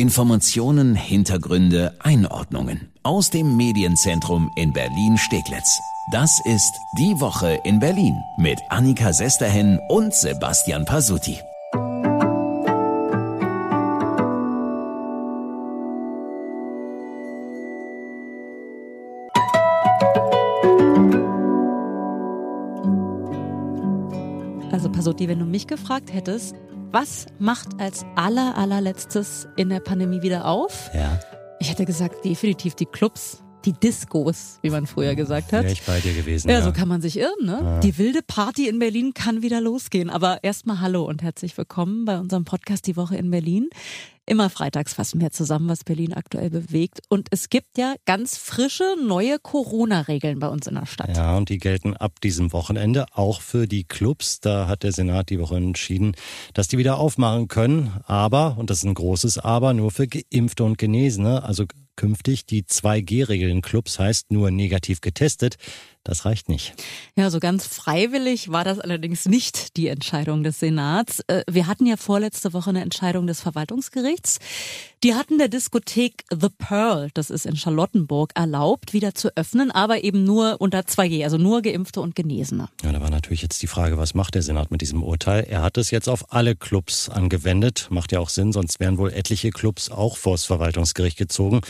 Informationen, Hintergründe, Einordnungen aus dem Medienzentrum in Berlin-Steglitz. Das ist Die Woche in Berlin mit Annika Sesterhen und Sebastian Pasuti. Also Pasuti, wenn du mich gefragt hättest, was macht als aller, allerletztes in der Pandemie wieder auf? Ja. Ich hätte gesagt, definitiv die Clubs, die Discos, wie man früher gesagt hat. Wäre ich bei dir gewesen. Ja, Ja, so kann man sich irren, ne? Ja. Die wilde Party in Berlin kann wieder losgehen. Aber erstmal hallo und herzlich willkommen bei unserem Podcast Die Woche in Berlin. Immer freitags fassen wir zusammen, was Berlin aktuell bewegt. Und es gibt ja ganz frische, neue Corona-Regeln bei uns in der Stadt. Ja, und die gelten ab diesem Wochenende auch für die Clubs. Da hat der Senat die Woche entschieden, dass die wieder aufmachen können. Aber, und das ist ein großes Aber, nur für Geimpfte und Genesene. Also künftig die 2G-Regel in Clubs heißt nur negativ getestet. Das reicht nicht. Ja, so ganz freiwillig war das allerdings nicht die Entscheidung des Senats. Äh, Wir hatten ja vorletzte Woche eine Entscheidung des Verwaltungsgerichts. Die hatten der Diskothek The Pearl, das ist in Charlottenburg, erlaubt, wieder zu öffnen, aber eben nur unter 2G, also nur Geimpfte und Genesene. Ja, da war natürlich jetzt die Frage, was macht der Senat mit diesem Urteil? Er hat es jetzt auf alle Clubs angewendet. Macht ja auch Sinn, sonst wären wohl etliche Clubs auch vors Verwaltungsgericht gezogen.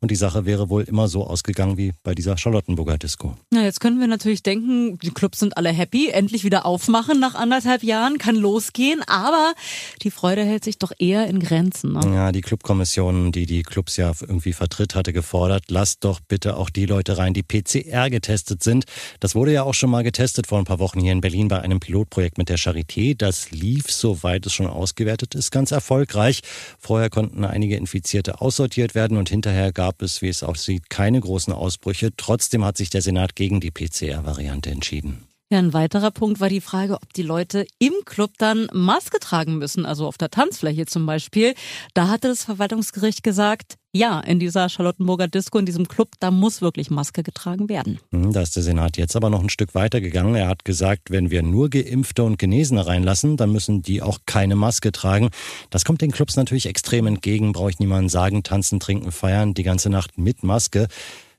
Und die Sache wäre wohl immer so ausgegangen wie bei dieser Charlottenburger Disco. Na, jetzt können wir natürlich denken, die Clubs sind alle happy, endlich wieder aufmachen nach anderthalb Jahren, kann losgehen, aber die Freude hält sich doch eher in Grenzen. Ne? Ja, die Clubkommission, die die Clubs ja irgendwie vertritt, hatte gefordert, lasst doch bitte auch die Leute rein, die PCR getestet sind. Das wurde ja auch schon mal getestet vor ein paar Wochen hier in Berlin bei einem Pilotprojekt mit der Charité. Das lief, soweit es schon ausgewertet ist, ganz erfolgreich. Vorher konnten einige Infizierte aussortiert werden und hinterher gab es, wie es aussieht, keine großen Ausbrüche. Trotzdem hat sich der Senat gegen die PCR-Variante entschieden. Ja, ein weiterer Punkt war die Frage, ob die Leute im Club dann Maske tragen müssen, also auf der Tanzfläche zum Beispiel. Da hatte das Verwaltungsgericht gesagt, ja, in dieser Charlottenburger Disco, in diesem Club, da muss wirklich Maske getragen werden. Hm, Da ist der Senat jetzt aber noch ein Stück weiter gegangen. Er hat gesagt, wenn wir nur Geimpfte und Genesene reinlassen, dann müssen die auch keine Maske tragen. Das kommt den Clubs natürlich extrem entgegen, brauche ich niemandem sagen. Tanzen, trinken, feiern, die ganze Nacht mit Maske.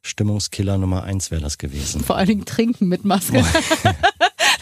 Stimmungskiller Nummer eins wäre das gewesen. Vor allen Dingen trinken mit Maske.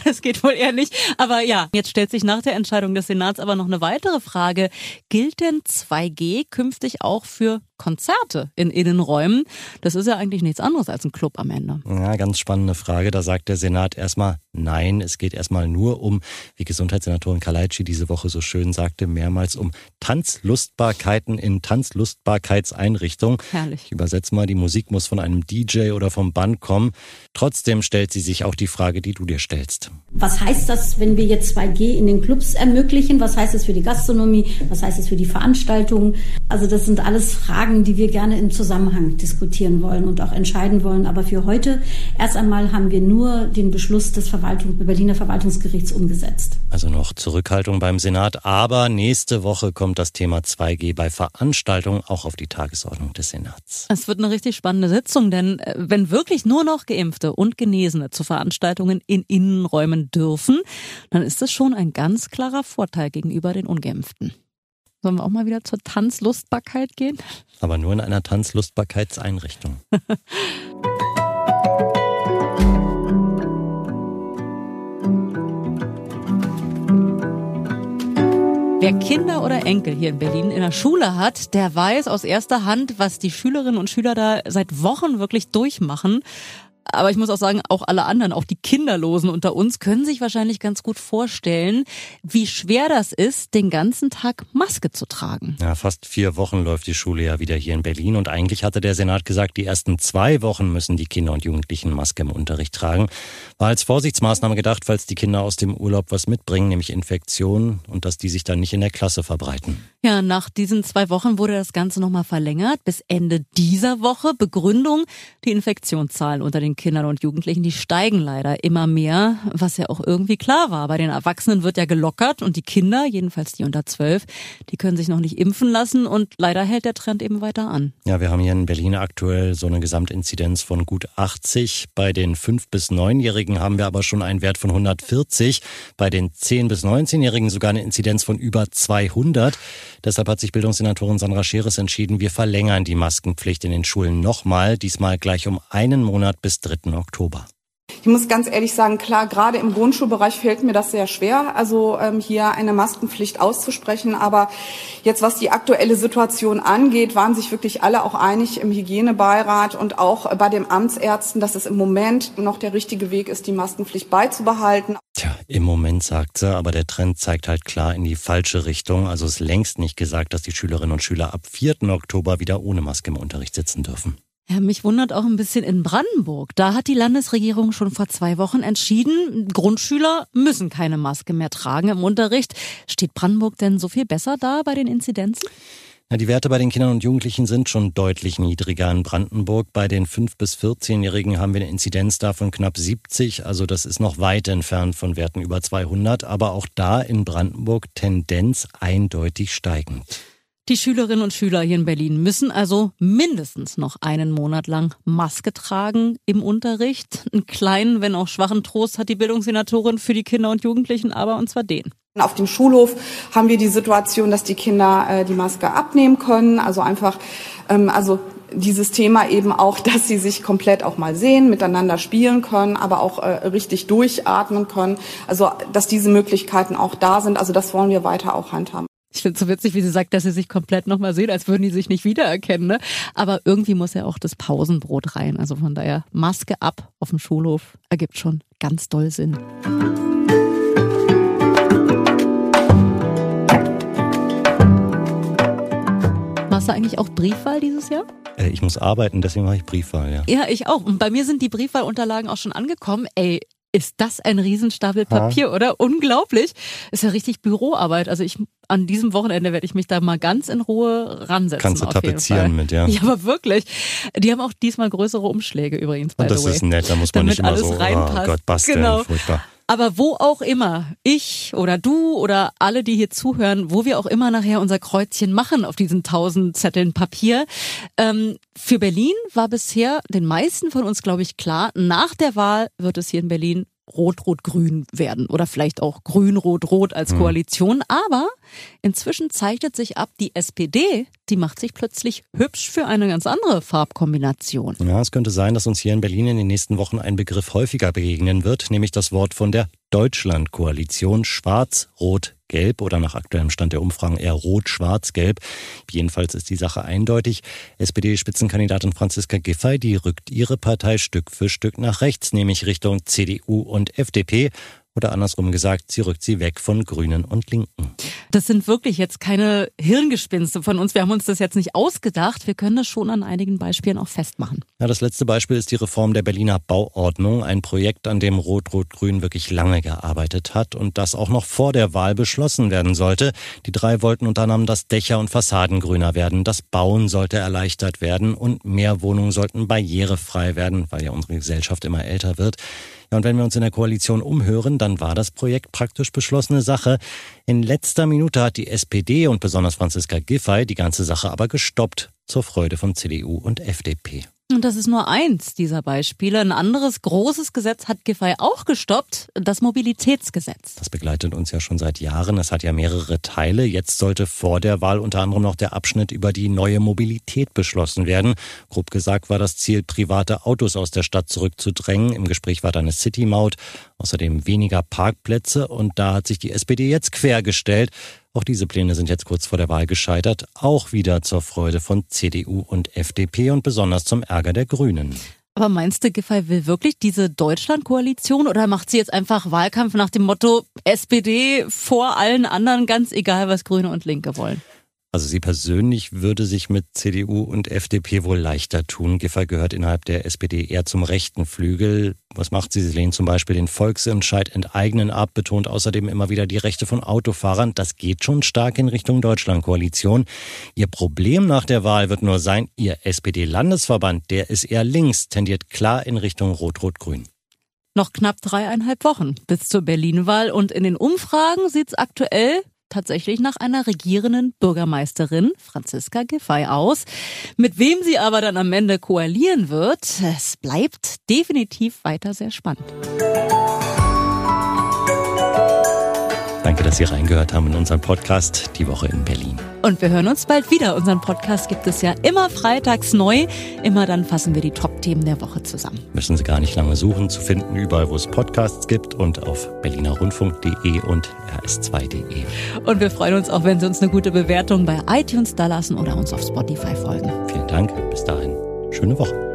Das geht wohl eher nicht. Aber ja, jetzt stellt sich nach der Entscheidung des Senats aber noch eine weitere Frage. Gilt denn 2G künftig auch für Konzerte in Innenräumen? Das ist ja eigentlich nichts anderes als ein Club am Ende. Ja, ganz spannende Frage. Da sagt der Senat erstmal nein. Es geht erstmal nur um, wie Gesundheitssenatorin Kalaitschi diese Woche so schön sagte, mehrmals um Tanzlustbarkeiten in Tanzlustbarkeitseinrichtungen. Herrlich. Ich übersetze mal, die Musik muss von einem DJ oder vom Band kommen. Trotzdem stellt sie sich auch die Frage, die du dir stellst. Was heißt das, wenn wir jetzt 2G in den Clubs ermöglichen? Was heißt das für die Gastronomie? Was heißt das für die Veranstaltungen? Also das sind alles Fragen, die wir gerne im Zusammenhang diskutieren wollen und auch entscheiden wollen. Aber für heute erst einmal haben wir nur den Beschluss des Verwaltung, Berliner Verwaltungsgerichts umgesetzt. Also noch Zurückhaltung beim Senat, aber nächste Woche kommt das Thema 2G bei Veranstaltungen auch auf die Tagesordnung des Senats. Es wird eine richtig spannende Sitzung, denn äh, wenn wirklich nur noch Geimpfte und Genesene zu Veranstaltungen in Innenräumen dürfen, dann ist das schon ein ganz klarer Vorteil gegenüber den Ungeimpften. Sollen wir auch mal wieder zur Tanzlustbarkeit gehen? Aber nur in einer Tanzlustbarkeitseinrichtung. Wer Kinder oder Enkel hier in Berlin in der Schule hat, der weiß aus erster Hand, was die Schülerinnen und Schüler da seit Wochen wirklich durchmachen. Aber ich muss auch sagen, auch alle anderen, auch die Kinderlosen unter uns, können sich wahrscheinlich ganz gut vorstellen, wie schwer das ist, den ganzen Tag Maske zu tragen. Ja, fast vier Wochen läuft die Schule ja wieder hier in Berlin und eigentlich hatte der Senat gesagt, die ersten zwei Wochen müssen die Kinder und Jugendlichen Maske im Unterricht tragen. War als Vorsichtsmaßnahme gedacht, falls die Kinder aus dem Urlaub was mitbringen, nämlich Infektionen und dass die sich dann nicht in der Klasse verbreiten. Ja, nach diesen zwei Wochen wurde das Ganze nochmal verlängert bis Ende dieser Woche. Begründung, die Infektionszahlen unter den Kindern und Jugendlichen, die steigen leider immer mehr, was ja auch irgendwie klar war. Bei den Erwachsenen wird ja gelockert und die Kinder, jedenfalls die unter zwölf, die können sich noch nicht impfen lassen und leider hält der Trend eben weiter an. Ja, wir haben hier in Berlin aktuell so eine Gesamtinzidenz von gut 80. Bei den 5- bis 9-Jährigen haben wir aber schon einen Wert von 140. Bei den 10- bis 19-Jährigen sogar eine Inzidenz von über 200. Deshalb hat sich Bildungssenatorin Sandra Scheres entschieden, wir verlängern die Maskenpflicht in den Schulen nochmal, diesmal gleich um einen Monat bis 3. Oktober. Ich muss ganz ehrlich sagen, klar, gerade im Grundschulbereich fällt mir das sehr schwer, also ähm, hier eine Maskenpflicht auszusprechen. Aber jetzt, was die aktuelle Situation angeht, waren sich wirklich alle auch einig im Hygienebeirat und auch bei den Amtsärzten, dass es im Moment noch der richtige Weg ist, die Maskenpflicht beizubehalten. Tja, im Moment sagt sie, aber der Trend zeigt halt klar in die falsche Richtung. Also ist längst nicht gesagt, dass die Schülerinnen und Schüler ab 4. Oktober wieder ohne Maske im Unterricht sitzen dürfen. Ja, mich wundert auch ein bisschen in Brandenburg. Da hat die Landesregierung schon vor zwei Wochen entschieden, Grundschüler müssen keine Maske mehr tragen im Unterricht. Steht Brandenburg denn so viel besser da bei den Inzidenzen? Ja, die Werte bei den Kindern und Jugendlichen sind schon deutlich niedriger in Brandenburg. Bei den 5- bis 14-Jährigen haben wir eine Inzidenz da von knapp 70. Also das ist noch weit entfernt von Werten über 200. Aber auch da in Brandenburg Tendenz eindeutig steigend. Die Schülerinnen und Schüler hier in Berlin müssen also mindestens noch einen Monat lang Maske tragen im Unterricht. Einen kleinen, wenn auch schwachen Trost hat die Bildungssenatorin für die Kinder und Jugendlichen, aber und zwar den. Auf dem Schulhof haben wir die Situation, dass die Kinder äh, die Maske abnehmen können, also einfach, ähm, also dieses Thema eben auch, dass sie sich komplett auch mal sehen, miteinander spielen können, aber auch äh, richtig durchatmen können. Also dass diese Möglichkeiten auch da sind. Also das wollen wir weiter auch handhaben. Ich finde es so witzig, wie sie sagt, dass sie sich komplett nochmal sehen, als würden die sich nicht wiedererkennen. Ne? Aber irgendwie muss ja auch das Pausenbrot rein. Also von daher Maske ab auf dem Schulhof ergibt schon ganz doll Sinn. Machst du eigentlich auch Briefwahl dieses Jahr? Äh, ich muss arbeiten, deswegen mache ich Briefwahl, ja. Ja, ich auch. Und bei mir sind die Briefwahlunterlagen auch schon angekommen. Ey, ist das ein Riesenstapel Papier, ja. oder? Unglaublich. Ist ja richtig Büroarbeit. Also ich an diesem Wochenende werde ich mich da mal ganz in Ruhe ransetzen. Kannst du tapezieren mit, ja. Ja, aber wirklich. Die haben auch diesmal größere Umschläge übrigens. By Und das ist nett, da muss man nicht immer so, reinpasst. oh Gott, basteln, genau. furchtbar. Aber wo auch immer, ich oder du oder alle, die hier zuhören, wo wir auch immer nachher unser Kreuzchen machen auf diesen tausend Zetteln Papier. Ähm, für Berlin war bisher den meisten von uns, glaube ich, klar, nach der Wahl wird es hier in Berlin Rot-Rot-Grün werden oder vielleicht auch Grün-Rot-Rot als hm. Koalition. Aber inzwischen zeichnet sich ab, die SPD, die macht sich plötzlich hübsch für eine ganz andere Farbkombination. Ja, es könnte sein, dass uns hier in Berlin in den nächsten Wochen ein Begriff häufiger begegnen wird, nämlich das Wort von der Deutschland-Koalition Schwarz, Rot, Gelb oder nach aktuellem Stand der Umfragen eher Rot, Schwarz, Gelb. Jedenfalls ist die Sache eindeutig. SPD-Spitzenkandidatin Franziska Giffey, die rückt ihre Partei Stück für Stück nach rechts, nämlich Richtung CDU und FDP. Oder andersrum gesagt, sie rückt sie weg von Grünen und Linken. Das sind wirklich jetzt keine Hirngespinste von uns. Wir haben uns das jetzt nicht ausgedacht. Wir können das schon an einigen Beispielen auch festmachen. Ja, das letzte Beispiel ist die Reform der Berliner Bauordnung. Ein Projekt, an dem Rot-Rot-Grün wirklich lange gearbeitet hat und das auch noch vor der Wahl beschlossen werden sollte. Die drei wollten unter anderem, dass Dächer und Fassaden grüner werden. Das Bauen sollte erleichtert werden und mehr Wohnungen sollten barrierefrei werden, weil ja unsere Gesellschaft immer älter wird. Ja, und wenn wir uns in der Koalition umhören, dann war das Projekt praktisch beschlossene Sache. In letzter Minute hat die SPD und besonders Franziska Giffey die ganze Sache aber gestoppt, zur Freude von CDU und FDP. Und das ist nur eins dieser Beispiele. Ein anderes großes Gesetz hat Giffey auch gestoppt, das Mobilitätsgesetz. Das begleitet uns ja schon seit Jahren. Es hat ja mehrere Teile. Jetzt sollte vor der Wahl unter anderem noch der Abschnitt über die neue Mobilität beschlossen werden. Grob gesagt war das Ziel, private Autos aus der Stadt zurückzudrängen. Im Gespräch war dann eine City-Maut, außerdem weniger Parkplätze. Und da hat sich die SPD jetzt quergestellt. Auch diese Pläne sind jetzt kurz vor der Wahl gescheitert, auch wieder zur Freude von CDU und FDP und besonders zum Ärger der Grünen. Aber meinst du, Giffey will wirklich diese Deutschland-Koalition oder macht sie jetzt einfach Wahlkampf nach dem Motto SPD vor allen anderen, ganz egal, was Grüne und Linke wollen? Also sie persönlich würde sich mit CDU und FDP wohl leichter tun. Giffey gehört innerhalb der SPD eher zum rechten Flügel. Was macht sie? Sie lehnt zum Beispiel den Volksentscheid enteignen ab, betont außerdem immer wieder die Rechte von Autofahrern. Das geht schon stark in Richtung Deutschland-Koalition. Ihr Problem nach der Wahl wird nur sein, ihr SPD-Landesverband, der ist eher links, tendiert klar in Richtung Rot-Rot-Grün. Noch knapp dreieinhalb Wochen bis zur Berlin-Wahl und in den Umfragen sieht's aktuell tatsächlich nach einer regierenden Bürgermeisterin, Franziska Giffey, aus. Mit wem sie aber dann am Ende koalieren wird, es bleibt definitiv weiter sehr spannend. Danke, dass Sie reingehört haben in unseren Podcast Die Woche in Berlin. Und wir hören uns bald wieder. Unseren Podcast gibt es ja immer freitags neu. Immer dann fassen wir die Top-Themen der Woche zusammen. Müssen Sie gar nicht lange suchen, zu finden überall, wo es Podcasts gibt und auf berlinerrundfunk.de und rs2.de. Und wir freuen uns auch, wenn Sie uns eine gute Bewertung bei iTunes da lassen oder uns auf Spotify folgen. Vielen Dank. Bis dahin. Schöne Woche.